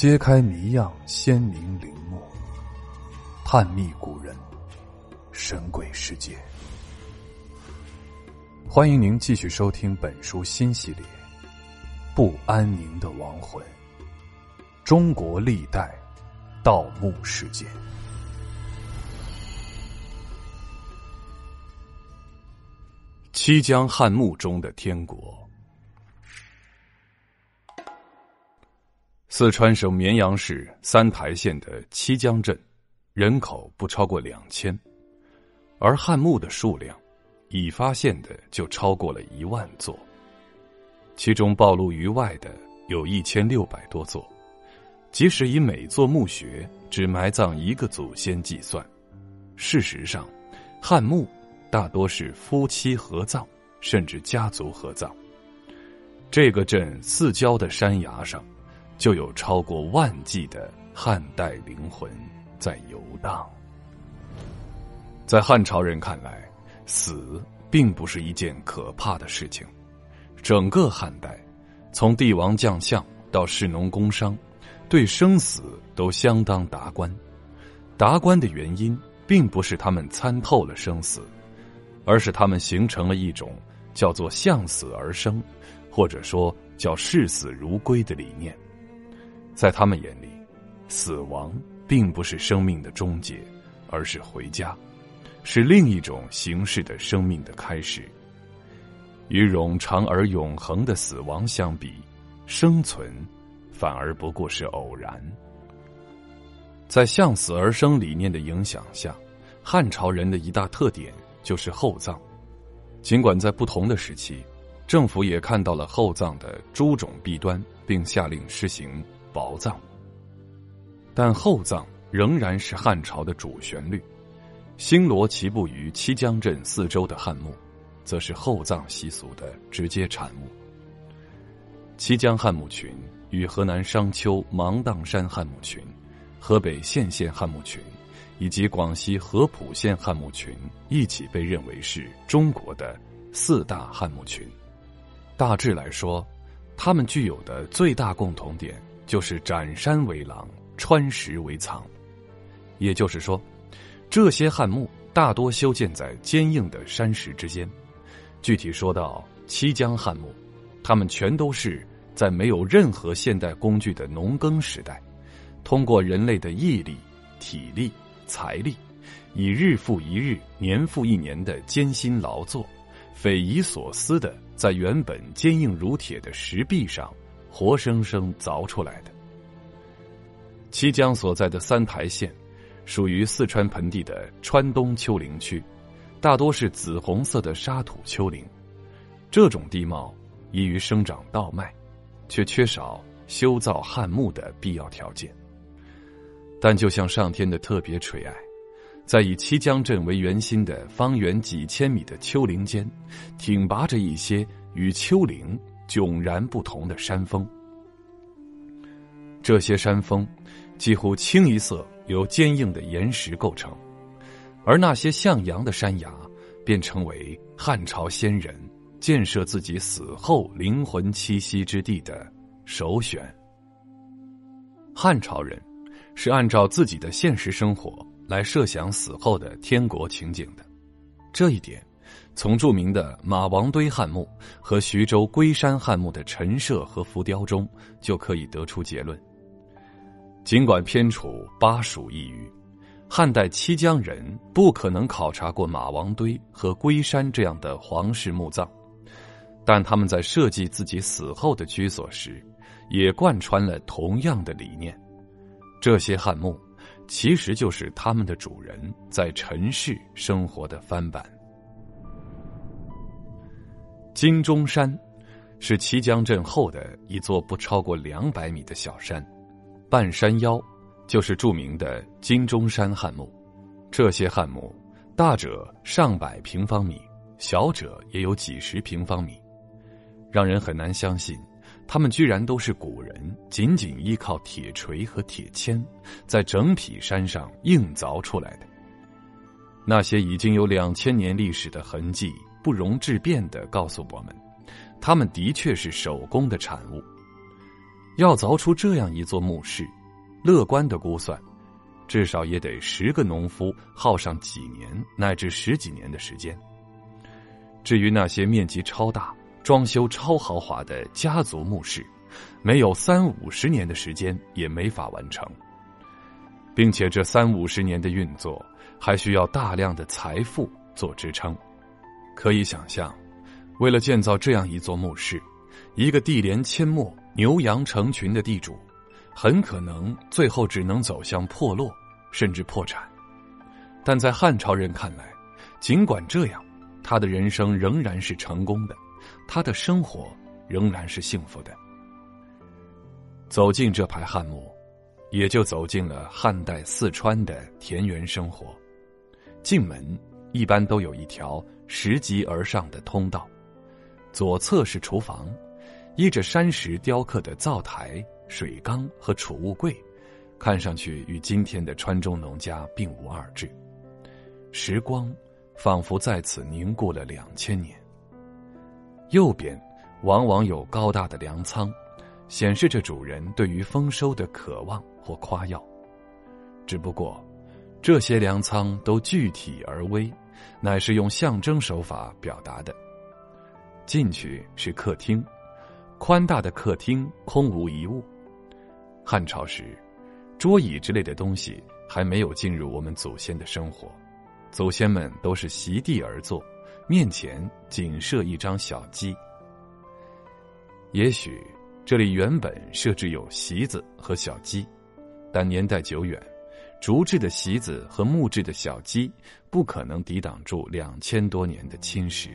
揭开谜样鲜明陵墓，探秘古人，神鬼世界。欢迎您继续收听本书新系列《不安宁的亡魂：中国历代盗墓事件》。七江汉墓中的天国。四川省绵阳市三台县的七江镇，人口不超过两千，而汉墓的数量，已发现的就超过了一万座。其中暴露于外的有一千六百多座。即使以每座墓穴只埋葬一个祖先计算，事实上，汉墓大多是夫妻合葬，甚至家族合葬。这个镇四郊的山崖上。就有超过万计的汉代灵魂在游荡。在汉朝人看来，死并不是一件可怕的事情。整个汉代，从帝王将相到士农工商，对生死都相当达观。达观的原因，并不是他们参透了生死，而是他们形成了一种叫做“向死而生”，或者说叫“视死如归”的理念。在他们眼里，死亡并不是生命的终结，而是回家，是另一种形式的生命的开始。与冗长而永恒的死亡相比，生存反而不过是偶然。在向死而生理念的影响下，汉朝人的一大特点就是厚葬。尽管在不同的时期，政府也看到了厚葬的诸种弊端，并下令施行。薄葬，但厚葬仍然是汉朝的主旋律。星罗棋布于七江镇四周的汉墓，则是厚葬习俗的直接产物。七江汉墓群与河南商丘芒砀山汉墓群、河北献县汉墓群以及广西合浦县汉墓群一起被认为是中国的四大汉墓群。大致来说，它们具有的最大共同点。就是斩山为廊，穿石为藏，也就是说，这些汉墓大多修建在坚硬的山石之间。具体说到七江汉墓，他们全都是在没有任何现代工具的农耕时代，通过人类的毅力、体力、财力，以日复一日、年复一年的艰辛劳作，匪夷所思的在原本坚硬如铁的石壁上。活生生凿出来的。七江所在的三台县，属于四川盆地的川东丘陵区，大多是紫红色的沙土丘陵。这种地貌宜于生长稻麦，却缺少修造汉墓的必要条件。但就像上天的特别垂爱，在以七江镇为圆心的方圆几千米的丘陵间，挺拔着一些与丘陵。迥然不同的山峰，这些山峰几乎清一色由坚硬的岩石构成，而那些向阳的山崖便成为汉朝先人建设自己死后灵魂栖息之地的首选。汉朝人是按照自己的现实生活来设想死后的天国情景的，这一点。从著名的马王堆汉墓和徐州龟山汉墓的陈设和浮雕中，就可以得出结论。尽管偏处巴蜀一隅，汉代七江人不可能考察过马王堆和龟山这样的皇室墓葬，但他们在设计自己死后的居所时，也贯穿了同样的理念。这些汉墓，其实就是他们的主人在尘世生活的翻版。金钟山是綦江镇后的一座不超过两百米的小山，半山腰就是著名的金钟山汉墓。这些汉墓大者上百平方米，小者也有几十平方米，让人很难相信，他们居然都是古人仅仅依靠铁锤和铁钎，在整匹山上硬凿出来的。那些已经有两千年历史的痕迹。不容置辩的告诉我们，他们的确是手工的产物。要凿出这样一座墓室，乐观的估算，至少也得十个农夫耗上几年乃至十几年的时间。至于那些面积超大、装修超豪华的家族墓室，没有三五十年的时间也没法完成，并且这三五十年的运作还需要大量的财富做支撑。可以想象，为了建造这样一座墓室，一个地连阡陌、牛羊成群的地主，很可能最后只能走向破落，甚至破产。但在汉朝人看来，尽管这样，他的人生仍然是成功的，他的生活仍然是幸福的。走进这排汉墓，也就走进了汉代四川的田园生活。进门一般都有一条拾级而上的通道，左侧是厨房，依着山石雕刻的灶台、水缸和储物柜，看上去与今天的川中农家并无二致。时光仿佛在此凝固了两千年。右边往往有高大的粮仓。显示着主人对于丰收的渴望或夸耀，只不过，这些粮仓都具体而微，乃是用象征手法表达的。进去是客厅，宽大的客厅空无一物。汉朝时，桌椅之类的东西还没有进入我们祖先的生活，祖先们都是席地而坐，面前仅设一张小鸡。也许。这里原本设置有席子和小鸡，但年代久远，竹制的席子和木质的小鸡不可能抵挡住两千多年的侵蚀，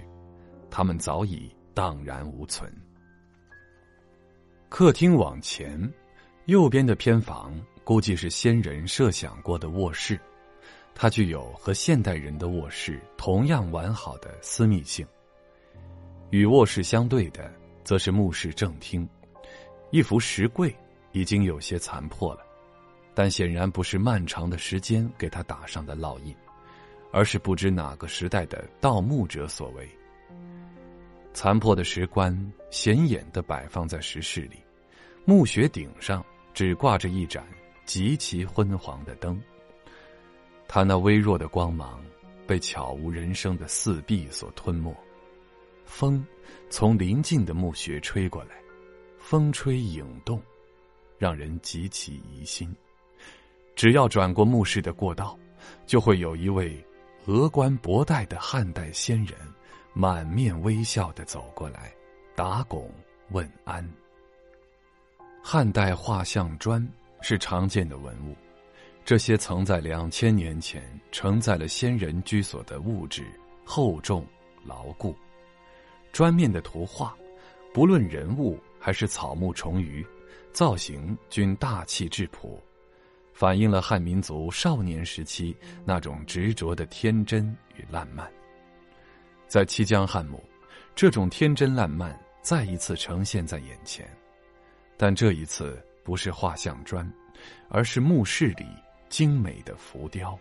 它们早已荡然无存。客厅往前，右边的偏房估计是先人设想过的卧室，它具有和现代人的卧室同样完好的私密性。与卧室相对的，则是墓室正厅。一幅石柜已经有些残破了，但显然不是漫长的时间给他打上的烙印，而是不知哪个时代的盗墓者所为。残破的石棺显眼的摆放在石室里，墓穴顶上只挂着一盏极其昏黄的灯，它那微弱的光芒被悄无人声的四壁所吞没。风从临近的墓穴吹过来。风吹影动，让人极其疑心。只要转过墓室的过道，就会有一位峨冠博带的汉代仙人，满面微笑的走过来，打拱问安。汉代画像砖是常见的文物，这些曾在两千年前承载了先人居所的物质厚重牢固。砖面的图画，不论人物。还是草木虫鱼，造型均大气质朴，反映了汉民族少年时期那种执着的天真与烂漫。在七江汉墓，这种天真烂漫再一次呈现在眼前，但这一次不是画像砖，而是墓室里精美的浮雕。